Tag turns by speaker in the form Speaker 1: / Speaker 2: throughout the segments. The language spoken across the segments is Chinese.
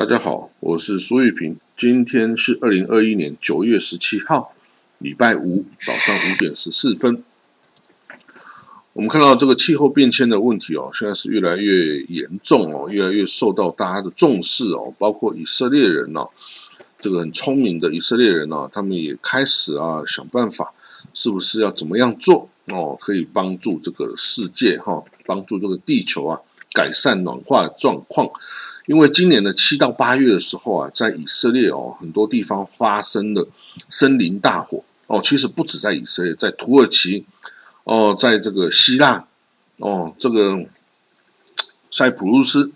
Speaker 1: 大家好，我是苏玉平。今天是二零二一年九月十七号，礼拜五早上五点十四分。我们看到这个气候变迁的问题哦，现在是越来越严重哦，越来越受到大家的重视哦。包括以色列人呢，这个很聪明的以色列人呢，他们也开始啊想办法，是不是要怎么样做哦，可以帮助这个世界哈，帮助这个地球啊，改善暖化状况。因为今年的七到八月的时候啊，在以色列哦，很多地方发生了森林大火哦，其实不止在以色列，在土耳其。哦，在这个希腊，哦，这个塞浦路斯，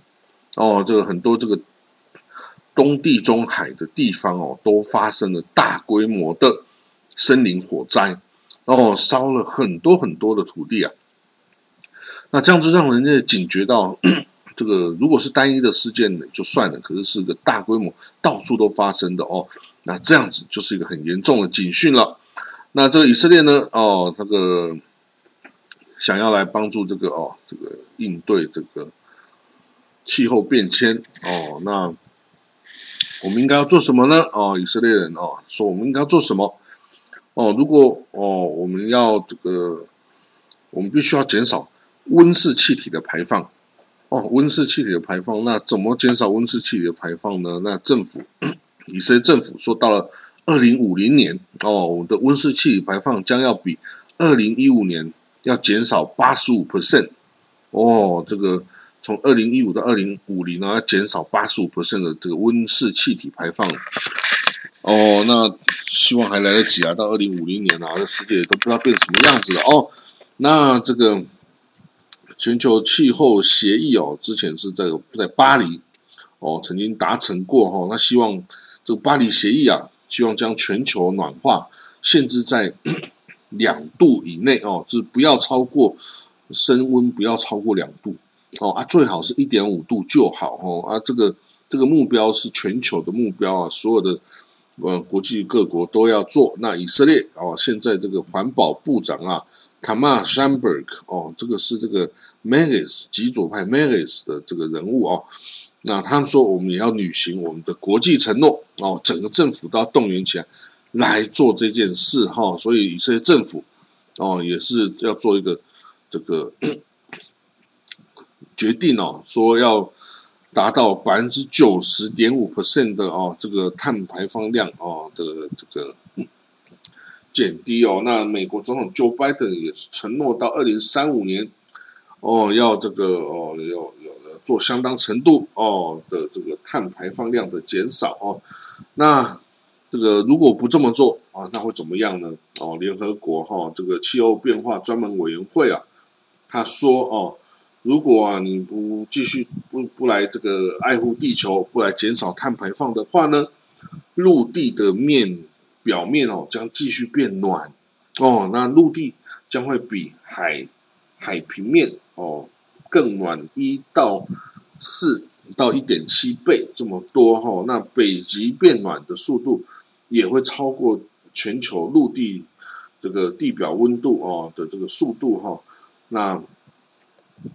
Speaker 1: 哦，这个很多这个东地中海的地方哦，都发生了大规模的森林火灾，哦，烧了很多很多的土地啊。那这样子让人家警觉到，这个如果是单一的事件呢就算了，可是是个大规模、到处都发生的哦，那这样子就是一个很严重的警讯了。那这个以色列呢，哦，这个。想要来帮助这个哦，这个应对这个气候变迁哦，那我们应该要做什么呢？哦，以色列人哦说我们应该要做什么？哦，如果哦我们要这个，我们必须要减少温室气体的排放哦，温室气体的排放，那怎么减少温室气体的排放呢？那政府 以色列政府说到了二零五零年哦，我们的温室气体排放将要比二零一五年。要减少八十五 percent 哦，这个从二零一五到二零五零呢，要减少八十五 percent 的这个温室气体排放哦。那希望还来得及啊，到二零五零年啊，这世界都不知道变什么样子了哦。那这个全球气候协议哦，之前是在在巴黎哦曾经达成过哈。那希望这个巴黎协议啊，希望将全球暖化限制在。两度以内哦，就是不要超过升温，不要超过两度哦啊，最好是一点五度就好哦啊，这个这个目标是全球的目标啊，所有的呃国际各国都要做。那以色列哦，现在这个环保部长啊，Tamar Shamberg 哦，这个是这个 Maris 极左派 Maris 的这个人物哦，那他们说我们也要履行我们的国际承诺哦，整个政府都要动员起来。来做这件事哈，所以以色列政府哦也是要做一个这个 决定哦，说要达到百分之九十点五 percent 的哦这个碳排放量哦的这个减低哦。那美国总统 Joe Biden 也是承诺到二零三五年哦要这个哦要要做相当程度哦的这个碳排放量的减少哦，那。这个如果不这么做啊，那会怎么样呢？哦，联合国哈这个气候变化专门委员会啊，他说哦，如果啊你不继续不不来这个爱护地球，不来减少碳排放的话呢，陆地的面表面哦将继续变暖哦，那陆地将会比海海平面哦更暖一到四到一点七倍这么多哈，那北极变暖的速度。也会超过全球陆地这个地表温度哦的这个速度哈，那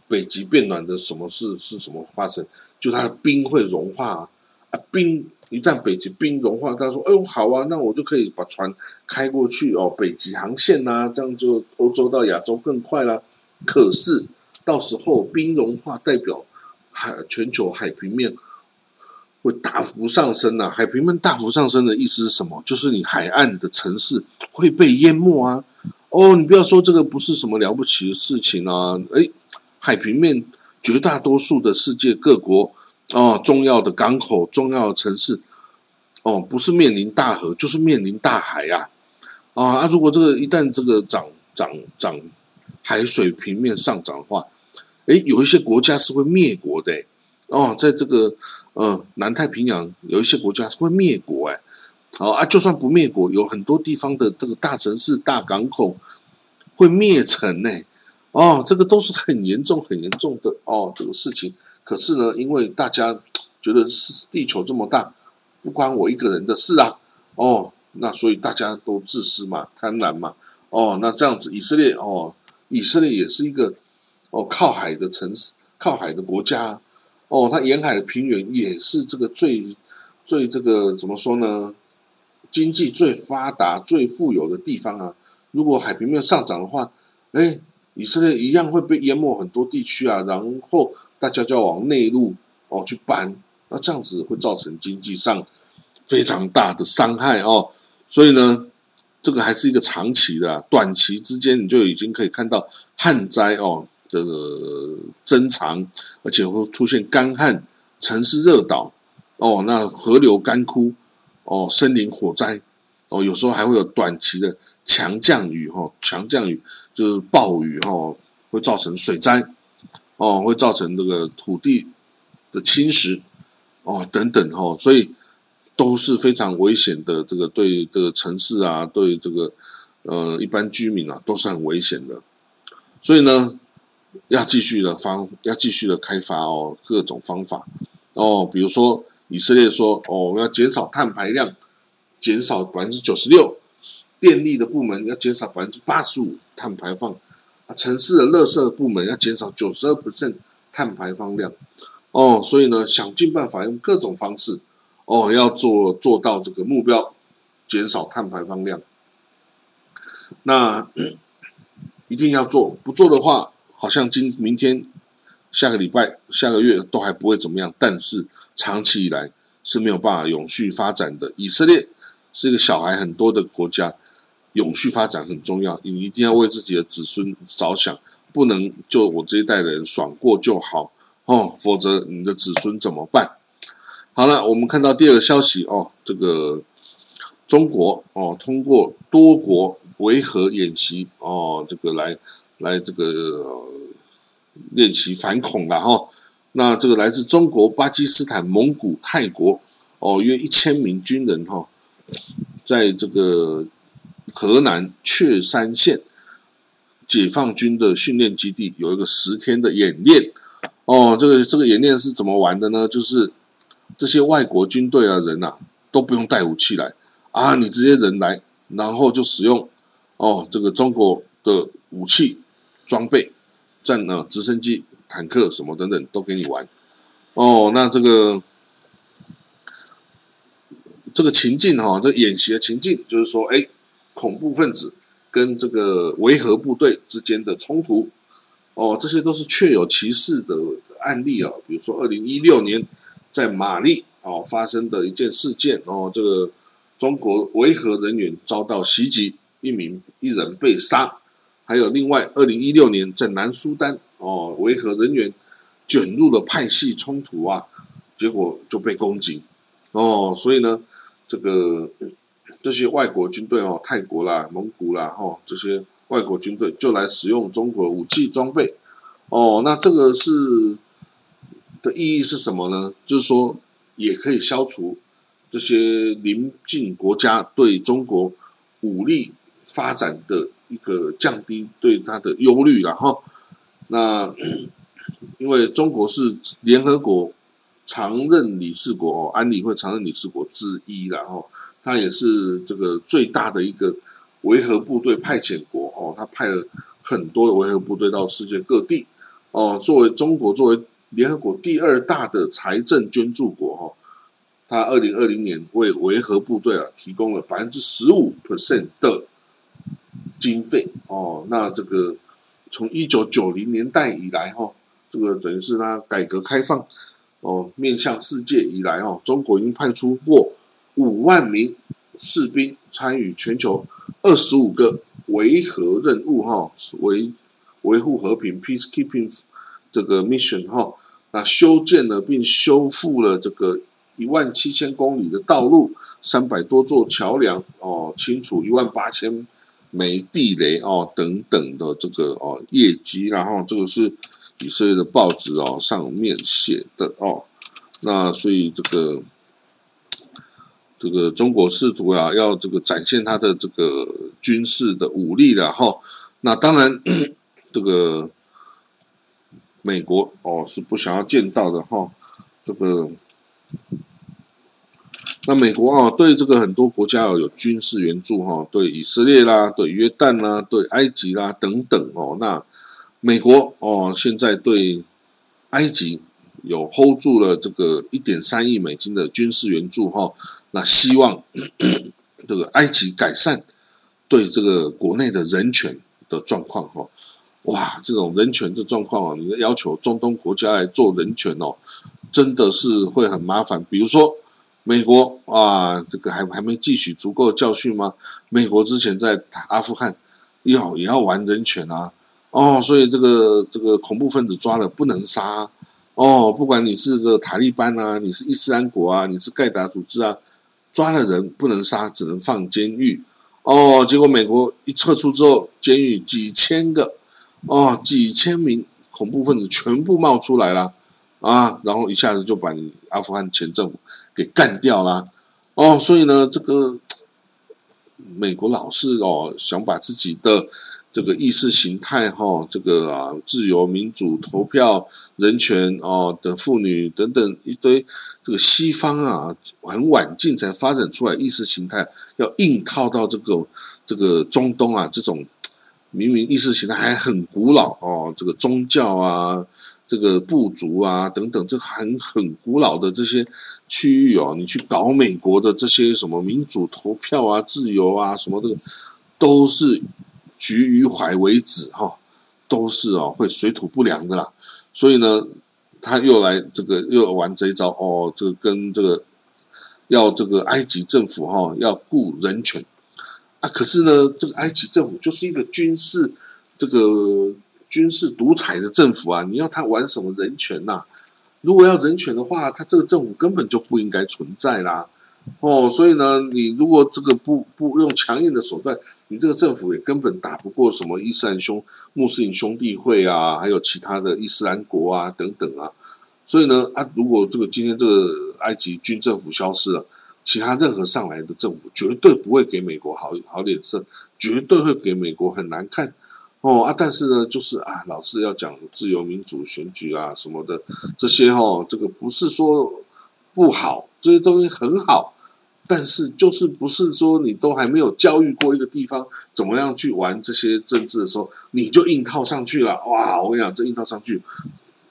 Speaker 1: 北极变暖的什么事是什么发生？就它的冰会融化啊，冰一旦北极冰融化，他说：“哎呦好啊，那我就可以把船开过去哦，北极航线呐，这样就欧洲到亚洲更快啦。可是到时候冰融化代表海全球海平面。会大幅上升呐，海平面大幅上升的意思是什么？就是你海岸的城市会被淹没啊！哦，你不要说这个不是什么了不起的事情啊！诶，海平面绝大多数的世界各国哦，重要的港口、重要的城市哦，不是面临大河，就是面临大海呀！啊，那如果这个一旦这个涨涨涨，海水平面上涨的话，诶，有一些国家是会灭国的。哦，在这个呃南太平洋有一些国家是会灭国哎，好啊，就算不灭国，有很多地方的这个大城市、大港口会灭城呢。哦，这个都是很严重、很严重的哦，这个事情。可是呢，因为大家觉得是地球这么大，不关我一个人的事啊。哦，那所以大家都自私嘛、贪婪嘛。哦，那这样子，以色列哦，以色列也是一个哦靠海的城市、靠海的国家。哦，它沿海的平原也是这个最最这个怎么说呢？经济最发达、最富有的地方啊。如果海平面上涨的话，哎，以色列一样会被淹没很多地区啊。然后大家就要往内陆哦去搬，那这样子会造成经济上非常大的伤害哦。所以呢，这个还是一个长期的，短期之间你就已经可以看到旱灾哦。的增长，而且会出现干旱、城市热岛，哦，那河流干枯，哦，森林火灾，哦，有时候还会有短期的强降雨，哈，强降雨就是暴雨，哈，会造成水灾，哦，会造成这个土地的侵蚀，哦，等等，哈，所以都是非常危险的，这个对这个城市啊，对这个呃一般居民啊，都是很危险的，所以呢。要继续的方，要继续的开发哦，各种方法哦，比如说以色列说哦，我们要减少碳排量，减少百分之九十六，电力的部门要减少百分之八十五碳排放，啊，城市的垃圾部门要减少九十二碳排放量，哦，所以呢，想尽办法用各种方式哦，要做做到这个目标，减少碳排放量，那 一定要做，不做的话。好像今明天、下个礼拜、下个月都还不会怎么样，但是长期以来是没有办法永续发展的。以色列是一个小孩很多的国家，永续发展很重要，你一定要为自己的子孙着想，不能就我这一代人爽过就好哦，否则你的子孙怎么办？好了，我们看到第二个消息哦，这个中国哦，通过多国维和演习哦，这个来。来这个练习反恐的哈，那这个来自中国、巴基斯坦、蒙古、泰国哦，约一千名军人哈，在这个河南确山县解放军的训练基地有一个十天的演练哦，这个这个演练是怎么玩的呢？就是这些外国军队啊人呐都不用带武器来啊，你直接人来，然后就使用哦这个中国的武器。装备、战呢直升机、坦克什么等等都给你玩哦。那这个这个情境哈，这演习的情境就是说，哎，恐怖分子跟这个维和部队之间的冲突哦，这些都是确有其事的案例啊。比如说，二零一六年在马利哦发生的一件事件哦，这个中国维和人员遭到袭击，一名一人被杀。还有另外，二零一六年在南苏丹哦，维和人员卷入了派系冲突啊，结果就被攻击哦，所以呢，这个这些外国军队哦，泰国啦、蒙古啦，哈，这些外国军队就来使用中国武器装备哦，那这个是的意义是什么呢？就是说，也可以消除这些邻近国家对中国武力发展的。一个降低对他的忧虑了哈，那 因为中国是联合国常任理事国哦，安理会常任理事国之一然后他也是这个最大的一个维和部队派遣国哦，他派了很多的维和部队到世界各地哦，作为中国作为联合国第二大的财政捐助国哈，他二零二零年为维和部队啊提供了百分之十五 percent 的。经费哦，那这个从一九九零年代以来哈，这个等于是他改革开放哦，面向世界以来哦，中国已经派出过五万名士兵参与全球二十五个维和任务哈，维维护和平 （peacekeeping） 这个 mission 哈，那修建了并修复了这个一万七千公里的道路，三百多座桥梁哦，清除一万八千。枚地雷哦，等等的这个哦业绩，然后这个是以色列的报纸哦上面写的哦，那所以这个这个中国试图啊要这个展现它的这个军事的武力了哈，那当然这个美国哦是不想要见到的哈，这个。那美国啊，对这个很多国家哦有军事援助哈，对以色列啦，对约旦啦，对埃及啦等等哦。那美国哦，现在对埃及有 hold 住了这个一点三亿美金的军事援助哈，那希望 这个埃及改善对这个国内的人权的状况哈。哇，这种人权的状况啊，你要求中东国家来做人权哦，真的是会很麻烦。比如说美国啊，这个还还没汲取足够教训吗？美国之前在阿富汗要也要玩人权啊，哦，所以这个这个恐怖分子抓了不能杀哦，不管你是这个塔利班啊，你是伊斯兰国啊，你是盖达组织啊，抓了人不能杀，只能放监狱哦。结果美国一撤出之后，监狱几千个。哦，几千名恐怖分子全部冒出来了啊！然后一下子就把阿富汗前政府给干掉了哦。所以呢，这个 美国老是哦想把自己的这个意识形态哈，这个啊自由民主、投票、人权哦的妇女等等一堆这个西方啊很晚近才发展出来意识形态，要硬套到这个这个中东啊这种。明明意识形态还很古老哦，这个宗教啊，这个部族啊等等，这很很古老的这些区域哦，你去搞美国的这些什么民主投票啊、自由啊什么这个，都是局于怀为止哈，都是哦会水土不良的啦。所以呢，他又来这个又玩这一招哦，这个跟这个要这个埃及政府哈要顾人权。啊，可是呢，这个埃及政府就是一个军事这个军事独裁的政府啊！你要他玩什么人权呐？如果要人权的话，他这个政府根本就不应该存在啦！哦，所以呢，你如果这个不不用强硬的手段，你这个政府也根本打不过什么伊斯兰兄穆斯林兄弟会啊，还有其他的伊斯兰国啊等等啊。所以呢，啊，如果这个今天这个埃及军政府消失了。其他任何上来的政府绝对不会给美国好好脸色，绝对会给美国很难看哦啊！但是呢，就是啊，老是要讲自由民主选举啊什么的这些哈，这个不是说不好，这些东西很好，但是就是不是说你都还没有教育过一个地方怎么样去玩这些政治的时候，你就硬套上去了哇！我跟你讲，这硬套上去。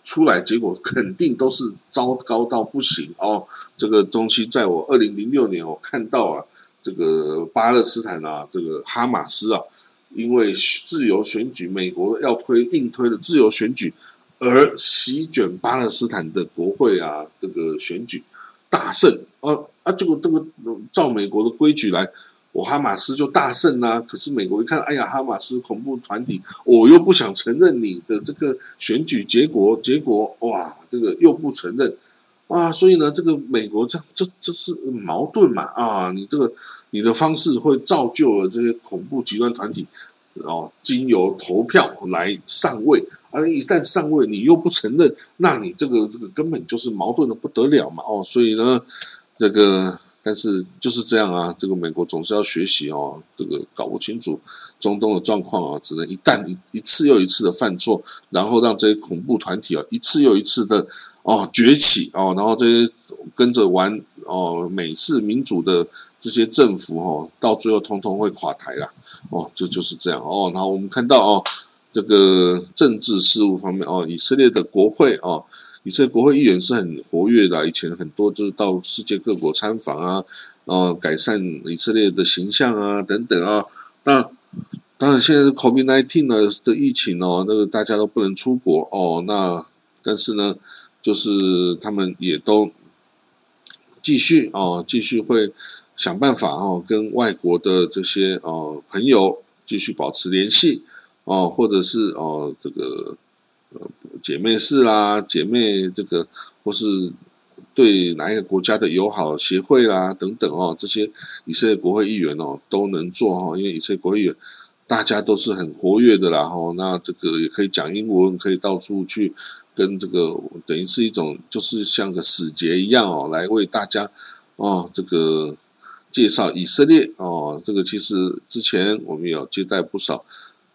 Speaker 1: 出来结果肯定都是糟糕到不行哦。这个东西在我二零零六年我看到啊，这个巴勒斯坦啊，这个哈马斯啊，因为自由选举，美国要推硬推的自由选举，而席卷巴勒斯坦的国会啊，这个选举大胜。啊啊，结果这个照美国的规矩来。我哈马斯就大胜啦，可是美国一看，哎呀，哈马斯恐怖团体，我又不想承认你的这个选举结果，结果哇，这个又不承认，啊，所以呢，这个美国这这这是矛盾嘛啊，你这个你的方式会造就了这些恐怖极端团体。哦，经由投票来上位，而一旦上位，你又不承认，那你这个这个根本就是矛盾的不得了嘛哦，所以呢，这个。但是就是这样啊，这个美国总是要学习哦，这个搞不清楚中东的状况啊，只能一旦一次又一次的犯错，然后让这些恐怖团体啊一次又一次的哦崛起哦，然后这些跟着玩哦美式民主的这些政府哦，到最后通通会垮台啦哦，这就是这样哦。然后我们看到哦，这个政治事务方面哦，以色列的国会哦。以色列国会议员是很活跃的，以前很多就是到世界各国参访啊，哦，改善以色列的形象啊，等等啊。那当然，现在是 COVID-19 呢的疫情哦，那个大家都不能出国哦。那但是呢，就是他们也都继续哦，继续会想办法哦，跟外国的这些哦朋友继续保持联系哦，或者是哦这个。呃，姐妹市啦，姐妹这个或是对哪一个国家的友好协会啦，等等哦，这些以色列国会议员哦都能做哈，因为以色列国会议员大家都是很活跃的啦哈，那这个也可以讲英文，可以到处去跟这个等于是一种就是像个使节一样哦，来为大家哦这个介绍以色列哦，这个其实之前我们有接待不少。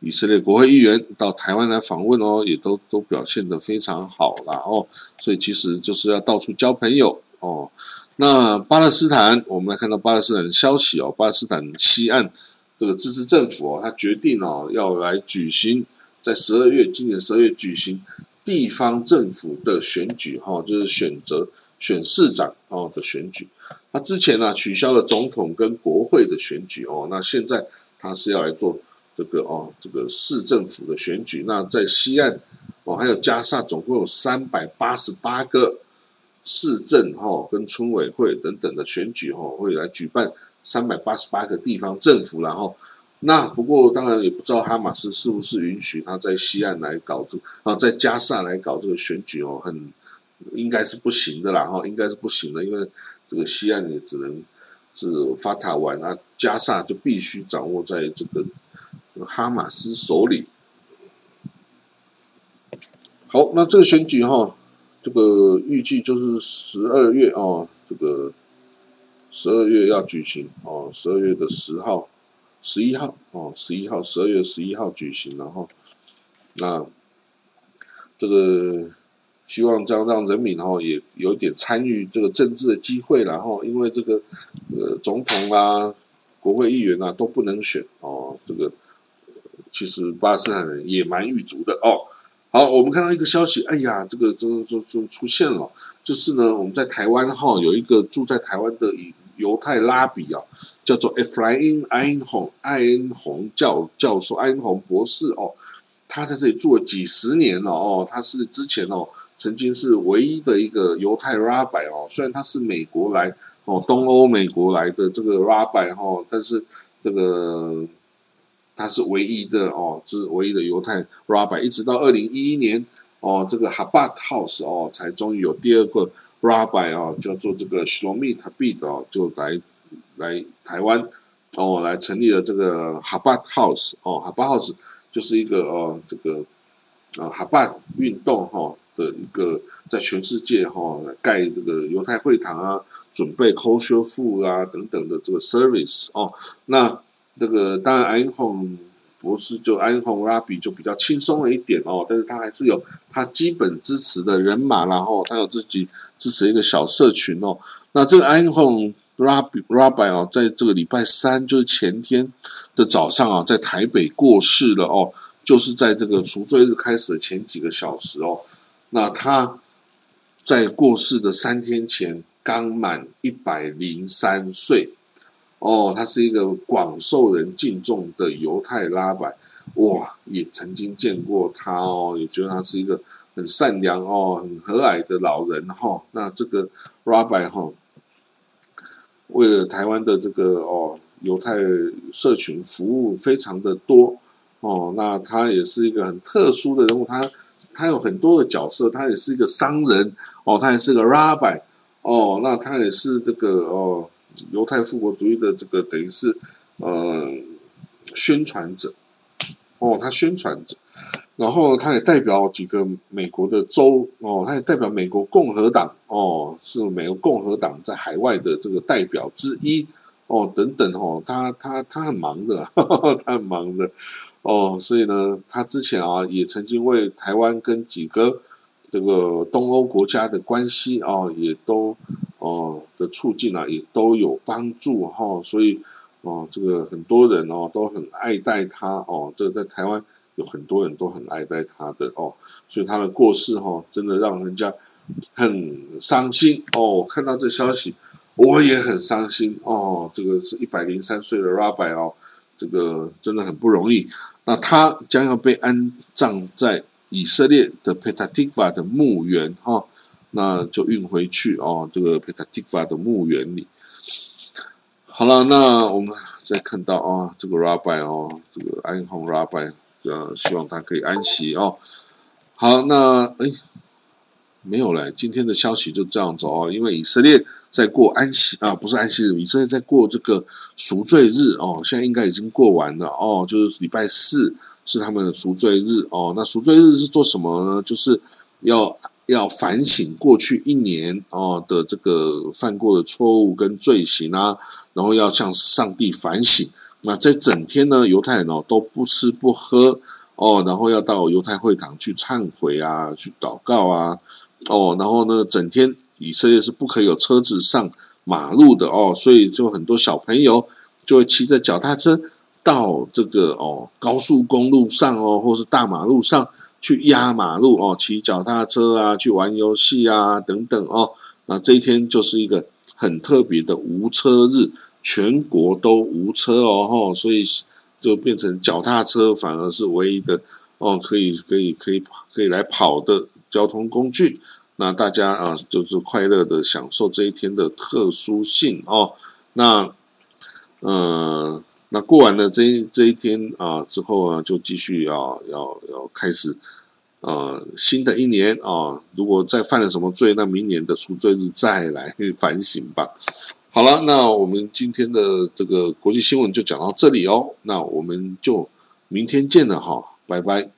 Speaker 1: 以色列国会议员到台湾来访问哦，也都都表现得非常好了哦，所以其实就是要到处交朋友哦。那巴勒斯坦，我们来看到巴勒斯坦的消息哦，巴勒斯坦西岸这个自治政府哦，他决定哦要来举行在十二月，今年十二月举行地方政府的选举哈，就是选择选市长哦的选举。他之前呢取消了总统跟国会的选举哦，那现在他是要来做这个哦这个市政府的选举。那在西岸哦还有加沙，总共有三百八十八个市政哈跟村委会等等的选举哈，会来举办三百八十八个地方政府然后。那不过当然也不知道哈马斯是不是允许他在西岸来搞这啊，在加沙来搞这个选举哦，很应该是不行的啦哈，应该是不行的，因为这个西岸也只能是法塔玩啊，加沙就必须掌握在这个哈马斯手里。好，那这个选举哈，这个预计就是十二月哦，这个十二月要举行哦，十二月的十号。十一号哦，十一号，十二月十一号举行，然后那这个希望这样让人民哈也有点参与这个政治的机会，然后因为这个呃总统啊、国会议员啊都不能选哦，这个其实巴勒斯坦人野蛮狱卒的哦。好，我们看到一个消息，哎呀，这个这这这出现了，就是呢，我们在台湾哈有一个住在台湾的一。犹太拉比啊，叫做 Ephraim 艾恩洪艾恩洪教教授艾恩洪博士哦，他在这里住了几十年了哦，他是之前哦曾经是唯一的一个犹太 Rabbi 哦，虽然他是美国来哦东欧美国来的这个 Rabbi 哈，但是这个他是唯一的哦，是唯一的犹太 Rabbi，一直到二零一一年哦，这个 Habat House 哦才终于有第二个。Rabbi 啊，叫做这个 Shlomi t a b i d 啊，就来来台湾，然、哦、来成立了这个 Habat House 哦，Habat House 就是一个哦这个呃 Habat 运动哈、的一个在全世界哈、盖这个犹太会堂啊，准备 c o l t u r e f o o d 啊等等的这个 service 哦，那那、这个当然 i p h o n e 博士就安红拉比就比较轻松了一点哦，但是他还是有他基本支持的人马，然后他有自己支持一个小社群哦。那这个安红拉比拉比哦，在这个礼拜三就是前天的早上啊，在台北过世了哦，就是在这个赎罪日开始的前几个小时哦。那他在过世的三天前刚满一百零三岁。哦，他是一个广受人敬重的犹太拉白，哇，也曾经见过他哦，也觉得他是一个很善良哦、很和蔼的老人哈。那这个拉白哈，为了台湾的这个哦犹太社群服务非常的多哦。那他也是一个很特殊的人物，他他有很多的角色，他也是一个商人哦，他也是个拉白哦，那他也是这个哦。犹太复国主义的这个等于是呃宣传者。哦，他宣传者，然后他也代表几个美国的州哦，他也代表美国共和党哦，是美国共和党在海外的这个代表之一。哦，等等哦，他他他很忙的，他很忙的。哦，所以呢，他之前啊也曾经为台湾跟几个这个东欧国家的关系啊也都。哦的促进啊，也都有帮助哈，所以哦，这个很多人哦都很爱戴他哦，这个在台湾有很多人都很爱戴他的哦，所以他的过世哈，真的让人家很伤心哦。看到这消息，我也很伤心哦。这个是一百零三岁的 Rabbi 哦，这个真的很不容易。那他将要被安葬在以色列的 Petativa 的墓园哈。那就运回去哦，这个 Petativa 的墓园里。好了，那我们再看到啊，这个 Rabbi 哦，这个安红 Rabbi，呃，希望他可以安息哦。好，那哎，没有了，今天的消息就这样子哦，因为以色列在过安息啊，不是安息日，以色列在过这个赎罪日哦，现在应该已经过完了哦，就是礼拜四是他们的赎罪日哦。那赎罪日是做什么呢？就是要。要反省过去一年哦的这个犯过的错误跟罪行啊，然后要向上帝反省。那这整天呢，犹太人哦都不吃不喝哦，然后要到犹太会堂去忏悔啊，去祷告啊，哦，然后呢，整天以色列是不可以有车子上马路的哦，所以就很多小朋友就会骑着脚踏车到这个哦高速公路上哦，或是大马路上。去压马路哦，骑脚踏车啊，去玩游戏啊等等哦。那这一天就是一个很特别的无车日，全国都无车哦，吼，所以就变成脚踏车反而是唯一的哦，可以可以可以可以来跑的交通工具。那大家啊，就是快乐的享受这一天的特殊性哦。那呃，那过完了这一这一天啊之后啊，就继续要要要开始呃新的一年啊。如果再犯了什么罪，那明年的赎罪日再来 反省吧。好了，那我们今天的这个国际新闻就讲到这里哦。那我们就明天见了哈，拜拜。